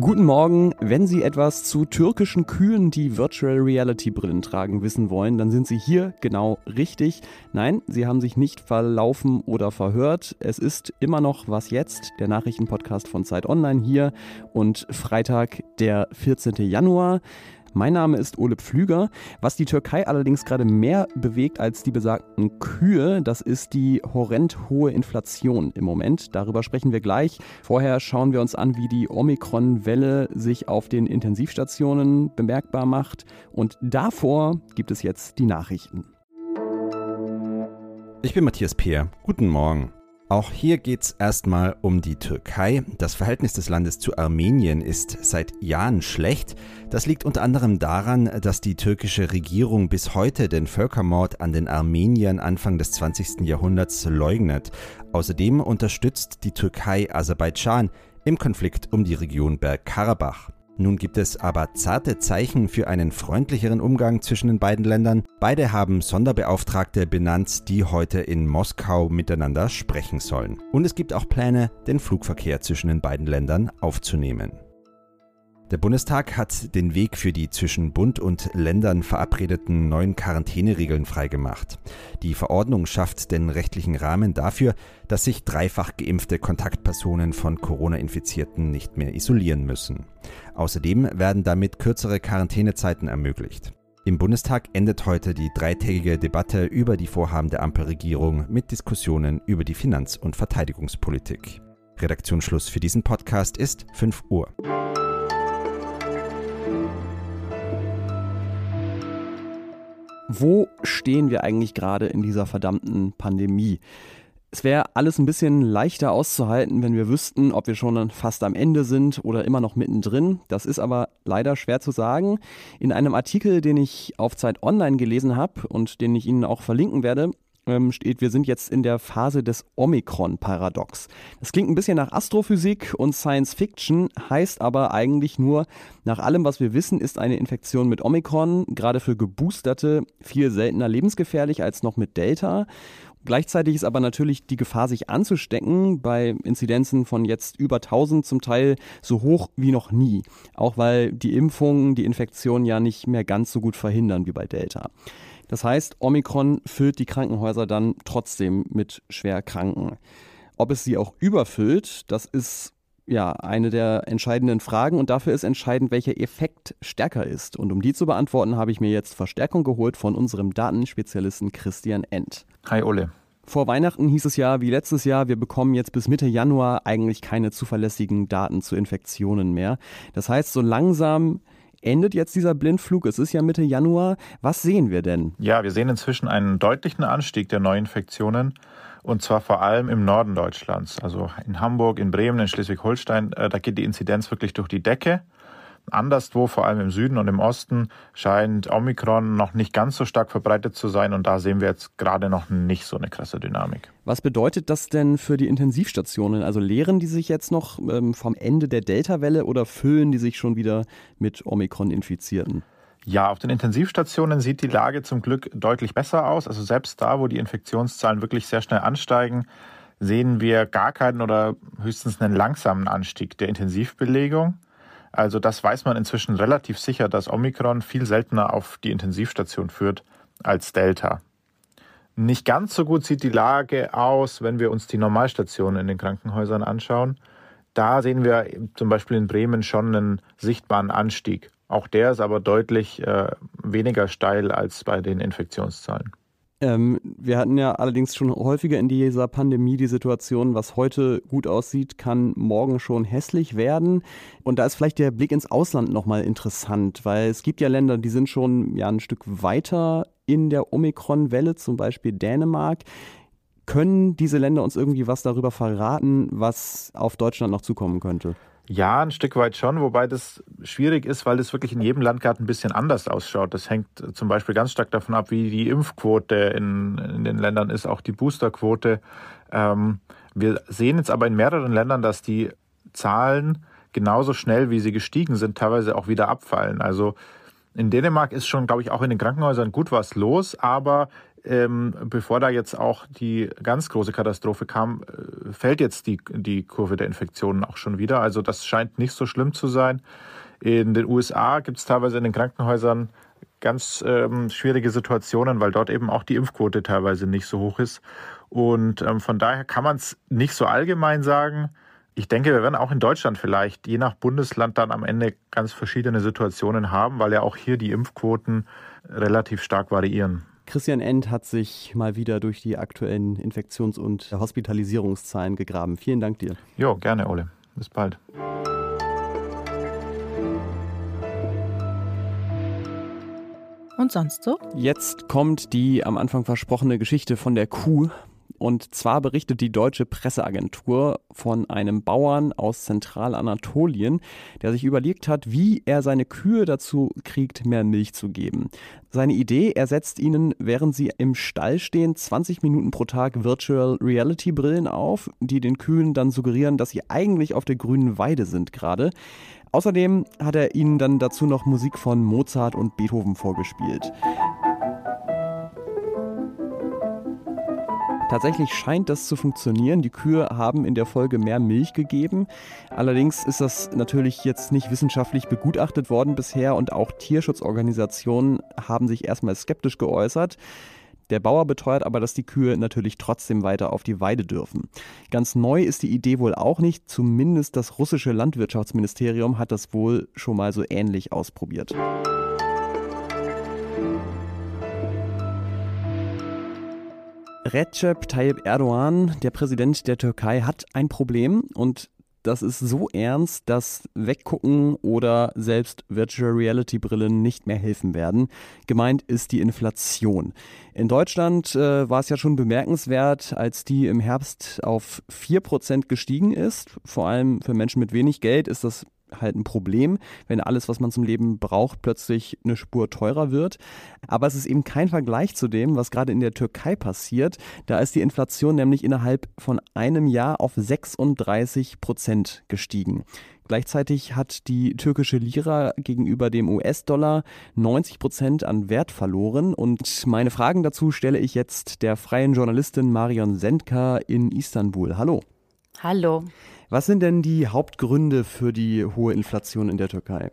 Guten Morgen. Wenn Sie etwas zu türkischen Kühen, die Virtual Reality Brillen tragen, wissen wollen, dann sind Sie hier genau richtig. Nein, Sie haben sich nicht verlaufen oder verhört. Es ist immer noch Was jetzt, der Nachrichtenpodcast von Zeit Online hier und Freitag, der 14. Januar. Mein Name ist Ole Pflüger. Was die Türkei allerdings gerade mehr bewegt als die besagten Kühe, das ist die horrend hohe Inflation im Moment. Darüber sprechen wir gleich. Vorher schauen wir uns an, wie die Omikron-Welle sich auf den Intensivstationen bemerkbar macht. Und davor gibt es jetzt die Nachrichten. Ich bin Matthias Peer. Guten Morgen. Auch hier geht es erstmal um die Türkei. Das Verhältnis des Landes zu Armenien ist seit Jahren schlecht. Das liegt unter anderem daran, dass die türkische Regierung bis heute den Völkermord an den Armeniern Anfang des 20. Jahrhunderts leugnet. Außerdem unterstützt die Türkei Aserbaidschan im Konflikt um die Region Bergkarabach. Nun gibt es aber zarte Zeichen für einen freundlicheren Umgang zwischen den beiden Ländern. Beide haben Sonderbeauftragte benannt, die heute in Moskau miteinander sprechen sollen. Und es gibt auch Pläne, den Flugverkehr zwischen den beiden Ländern aufzunehmen. Der Bundestag hat den Weg für die zwischen Bund und Ländern verabredeten neuen Quarantäneregeln freigemacht. Die Verordnung schafft den rechtlichen Rahmen dafür, dass sich dreifach geimpfte Kontaktpersonen von Corona-Infizierten nicht mehr isolieren müssen. Außerdem werden damit kürzere Quarantänezeiten ermöglicht. Im Bundestag endet heute die dreitägige Debatte über die Vorhaben der Ampelregierung mit Diskussionen über die Finanz- und Verteidigungspolitik. Redaktionsschluss für diesen Podcast ist 5 Uhr. Wo stehen wir eigentlich gerade in dieser verdammten Pandemie? Es wäre alles ein bisschen leichter auszuhalten, wenn wir wüssten, ob wir schon fast am Ende sind oder immer noch mittendrin. Das ist aber leider schwer zu sagen. In einem Artikel, den ich auf Zeit Online gelesen habe und den ich Ihnen auch verlinken werde, steht, wir sind jetzt in der Phase des Omikron-Paradox. Das klingt ein bisschen nach Astrophysik und Science Fiction, heißt aber eigentlich nur, nach allem, was wir wissen, ist eine Infektion mit Omikron gerade für Geboosterte viel seltener lebensgefährlich als noch mit Delta. Gleichzeitig ist aber natürlich die Gefahr, sich anzustecken, bei Inzidenzen von jetzt über 1000 zum Teil so hoch wie noch nie. Auch weil die Impfungen die Infektion ja nicht mehr ganz so gut verhindern wie bei Delta. Das heißt, Omikron füllt die Krankenhäuser dann trotzdem mit Schwerkranken. Ob es sie auch überfüllt, das ist ja eine der entscheidenden Fragen und dafür ist entscheidend, welcher Effekt stärker ist. Und um die zu beantworten, habe ich mir jetzt Verstärkung geholt von unserem Datenspezialisten Christian End. Hi Ole. Vor Weihnachten hieß es ja, wie letztes Jahr, wir bekommen jetzt bis Mitte Januar eigentlich keine zuverlässigen Daten zu Infektionen mehr. Das heißt, so langsam endet jetzt dieser Blindflug? Es ist ja Mitte Januar. Was sehen wir denn? Ja, wir sehen inzwischen einen deutlichen Anstieg der Neuinfektionen. Und zwar vor allem im Norden Deutschlands. Also in Hamburg, in Bremen, in Schleswig-Holstein, äh, da geht die Inzidenz wirklich durch die Decke. Anderswo, vor allem im Süden und im Osten, scheint Omikron noch nicht ganz so stark verbreitet zu sein und da sehen wir jetzt gerade noch nicht so eine krasse Dynamik. Was bedeutet das denn für die Intensivstationen? Also leeren die sich jetzt noch ähm, vom Ende der Delta-Welle oder füllen die sich schon wieder mit Omikron-Infizierten? Ja, auf den Intensivstationen sieht die Lage zum Glück deutlich besser aus. Also selbst da, wo die Infektionszahlen wirklich sehr schnell ansteigen, sehen wir gar keinen oder höchstens einen langsamen Anstieg der Intensivbelegung. Also das weiß man inzwischen relativ sicher, dass Omikron viel seltener auf die Intensivstation führt als Delta. Nicht ganz so gut sieht die Lage aus, wenn wir uns die Normalstationen in den Krankenhäusern anschauen. Da sehen wir zum Beispiel in Bremen schon einen sichtbaren Anstieg. Auch der ist aber deutlich äh, weniger steil als bei den Infektionszahlen. Ähm, wir hatten ja allerdings schon häufiger in dieser Pandemie die Situation, was heute gut aussieht, kann morgen schon hässlich werden. Und da ist vielleicht der Blick ins Ausland nochmal interessant, weil es gibt ja Länder, die sind schon ja ein Stück weiter in der Omikron-Welle, zum Beispiel Dänemark. Können diese Länder uns irgendwie was darüber verraten, was auf Deutschland noch zukommen könnte? Ja, ein Stück weit schon, wobei das schwierig ist, weil das wirklich in jedem Land gerade ein bisschen anders ausschaut. Das hängt zum Beispiel ganz stark davon ab, wie die Impfquote in, in den Ländern ist, auch die Boosterquote. Ähm, wir sehen jetzt aber in mehreren Ländern, dass die Zahlen genauso schnell, wie sie gestiegen sind, teilweise auch wieder abfallen. Also in Dänemark ist schon, glaube ich, auch in den Krankenhäusern gut was los, aber ähm, bevor da jetzt auch die ganz große Katastrophe kam, äh, fällt jetzt die, die Kurve der Infektionen auch schon wieder. Also das scheint nicht so schlimm zu sein. In den USA gibt es teilweise in den Krankenhäusern ganz ähm, schwierige Situationen, weil dort eben auch die Impfquote teilweise nicht so hoch ist. Und ähm, von daher kann man es nicht so allgemein sagen. Ich denke, wir werden auch in Deutschland vielleicht je nach Bundesland dann am Ende ganz verschiedene Situationen haben, weil ja auch hier die Impfquoten relativ stark variieren. Christian End hat sich mal wieder durch die aktuellen Infektions- und Hospitalisierungszahlen gegraben. Vielen Dank dir. Jo, gerne, Ole. Bis bald. Und sonst so? Jetzt kommt die am Anfang versprochene Geschichte von der Kuh. Und zwar berichtet die deutsche Presseagentur von einem Bauern aus Zentralanatolien, der sich überlegt hat, wie er seine Kühe dazu kriegt, mehr Milch zu geben. Seine Idee, er setzt ihnen, während sie im Stall stehen, 20 Minuten pro Tag Virtual Reality Brillen auf, die den Kühen dann suggerieren, dass sie eigentlich auf der grünen Weide sind gerade. Außerdem hat er ihnen dann dazu noch Musik von Mozart und Beethoven vorgespielt. Tatsächlich scheint das zu funktionieren. Die Kühe haben in der Folge mehr Milch gegeben. Allerdings ist das natürlich jetzt nicht wissenschaftlich begutachtet worden bisher und auch Tierschutzorganisationen haben sich erstmal skeptisch geäußert. Der Bauer beteuert aber, dass die Kühe natürlich trotzdem weiter auf die Weide dürfen. Ganz neu ist die Idee wohl auch nicht, zumindest das russische Landwirtschaftsministerium hat das wohl schon mal so ähnlich ausprobiert. Recep Tayyip Erdogan, der Präsident der Türkei, hat ein Problem und das ist so ernst, dass Weggucken oder selbst Virtual Reality Brillen nicht mehr helfen werden. Gemeint ist die Inflation. In Deutschland äh, war es ja schon bemerkenswert, als die im Herbst auf 4% gestiegen ist. Vor allem für Menschen mit wenig Geld ist das halt ein Problem, wenn alles, was man zum Leben braucht, plötzlich eine Spur teurer wird. Aber es ist eben kein Vergleich zu dem, was gerade in der Türkei passiert. Da ist die Inflation nämlich innerhalb von einem Jahr auf 36 Prozent gestiegen. Gleichzeitig hat die türkische Lira gegenüber dem US-Dollar 90 Prozent an Wert verloren. Und meine Fragen dazu stelle ich jetzt der freien Journalistin Marion Sendka in Istanbul. Hallo. Hallo. Was sind denn die Hauptgründe für die hohe Inflation in der Türkei?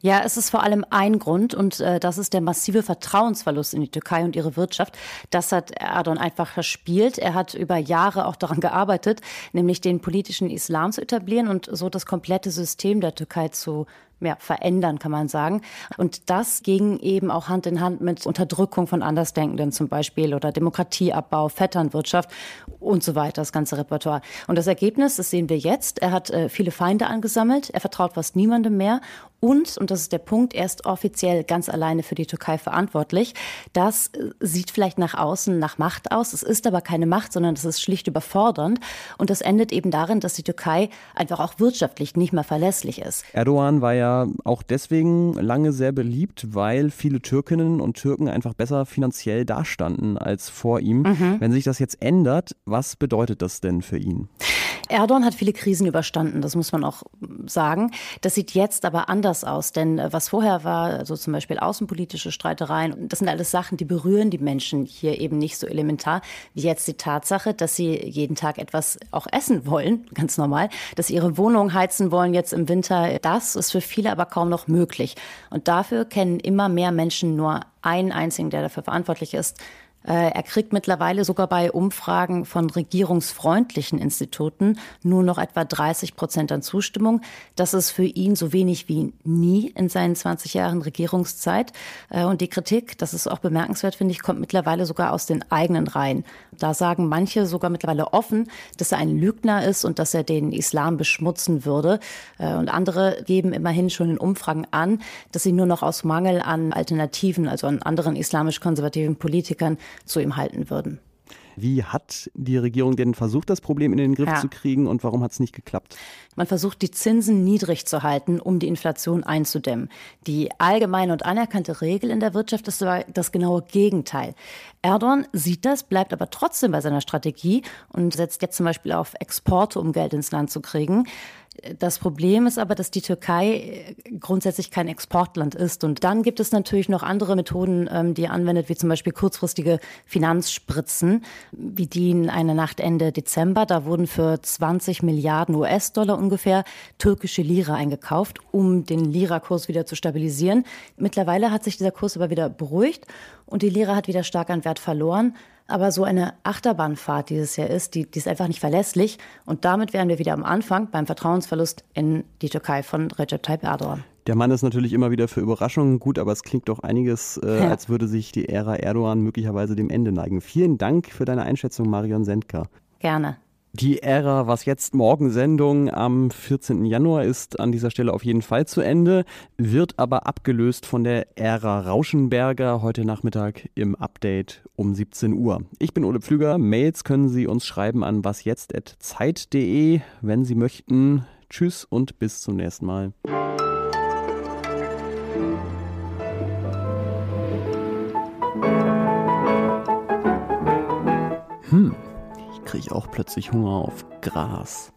Ja, es ist vor allem ein Grund und äh, das ist der massive Vertrauensverlust in die Türkei und ihre Wirtschaft. Das hat Erdogan einfach verspielt. Er hat über Jahre auch daran gearbeitet, nämlich den politischen Islam zu etablieren und so das komplette System der Türkei zu ja, verändern, kann man sagen. Und das ging eben auch Hand in Hand mit Unterdrückung von Andersdenkenden zum Beispiel oder Demokratieabbau, Vetternwirtschaft und so weiter, das ganze Repertoire. Und das Ergebnis, das sehen wir jetzt. Er hat äh, viele Feinde angesammelt, er vertraut fast niemandem mehr und, und das ist der Punkt, er ist offiziell ganz alleine für die Türkei verantwortlich. Das äh, sieht vielleicht nach außen nach Macht aus. Es ist aber keine Macht, sondern es ist schlicht überfordernd. Und das endet eben darin, dass die Türkei einfach auch wirtschaftlich nicht mehr verlässlich ist. Erdogan war ja auch deswegen lange sehr beliebt, weil viele Türkinnen und Türken einfach besser finanziell dastanden als vor ihm. Mhm. Wenn sich das jetzt ändert, was bedeutet das denn für ihn? Erdogan hat viele Krisen überstanden, das muss man auch sagen. Das sieht jetzt aber anders aus, denn äh, was vorher war, also zum Beispiel außenpolitische Streitereien, das sind alles Sachen, die berühren die Menschen hier eben nicht so elementar wie jetzt die Tatsache, dass sie jeden Tag etwas auch essen wollen, ganz normal, dass sie ihre Wohnung heizen wollen jetzt im Winter. Das ist für viele aber kaum noch möglich. Und dafür kennen immer mehr Menschen nur einen einzigen, der dafür verantwortlich ist, er kriegt mittlerweile sogar bei Umfragen von regierungsfreundlichen Instituten nur noch etwa 30 Prozent an Zustimmung. Das ist für ihn so wenig wie nie in seinen 20 Jahren Regierungszeit. Äh, und die Kritik, das ist auch bemerkenswert, finde ich, kommt mittlerweile sogar aus den eigenen Reihen. Da sagen manche sogar mittlerweile offen, dass er ein Lügner ist und dass er den Islam beschmutzen würde. Äh, und andere geben immerhin schon in Umfragen an, dass sie nur noch aus Mangel an Alternativen, also an anderen islamisch-konservativen Politikern, zu ihm halten würden. Wie hat die Regierung denn versucht, das Problem in den Griff ja. zu kriegen und warum hat es nicht geklappt? Man versucht, die Zinsen niedrig zu halten, um die Inflation einzudämmen. Die allgemeine und anerkannte Regel in der Wirtschaft ist aber das genaue Gegenteil. Erdogan sieht das, bleibt aber trotzdem bei seiner Strategie und setzt jetzt zum Beispiel auf Exporte, um Geld ins Land zu kriegen. Das Problem ist aber, dass die Türkei äh, grundsätzlich kein Exportland ist. Und dann gibt es natürlich noch andere Methoden, ähm, die er anwendet, wie zum Beispiel kurzfristige Finanzspritzen, wie die in einer Nacht Ende Dezember. Da wurden für 20 Milliarden US-Dollar ungefähr türkische Lira eingekauft, um den Lira-Kurs wieder zu stabilisieren. Mittlerweile hat sich dieser Kurs aber wieder beruhigt und die Lira hat wieder stark an Wert verloren. Aber so eine Achterbahnfahrt dieses Jahr ist, die, die ist einfach nicht verlässlich. Und damit wären wir wieder am Anfang beim Vertrauensverlust in die Türkei von Recep Tayyip Erdogan. Der Mann ist natürlich immer wieder für Überraschungen gut, aber es klingt doch einiges, äh, ja. als würde sich die Ära Erdogan möglicherweise dem Ende neigen. Vielen Dank für deine Einschätzung, Marion Sendker. Gerne. Die Ära Was jetzt morgen Sendung am 14. Januar ist an dieser Stelle auf jeden Fall zu Ende, wird aber abgelöst von der Ära Rauschenberger heute Nachmittag im Update um 17 Uhr. Ich bin Ole Pflüger. Mails können Sie uns schreiben an wasjetzt.zeit.de, wenn Sie möchten. Tschüss und bis zum nächsten Mal. Kriege ich auch plötzlich Hunger auf Gras.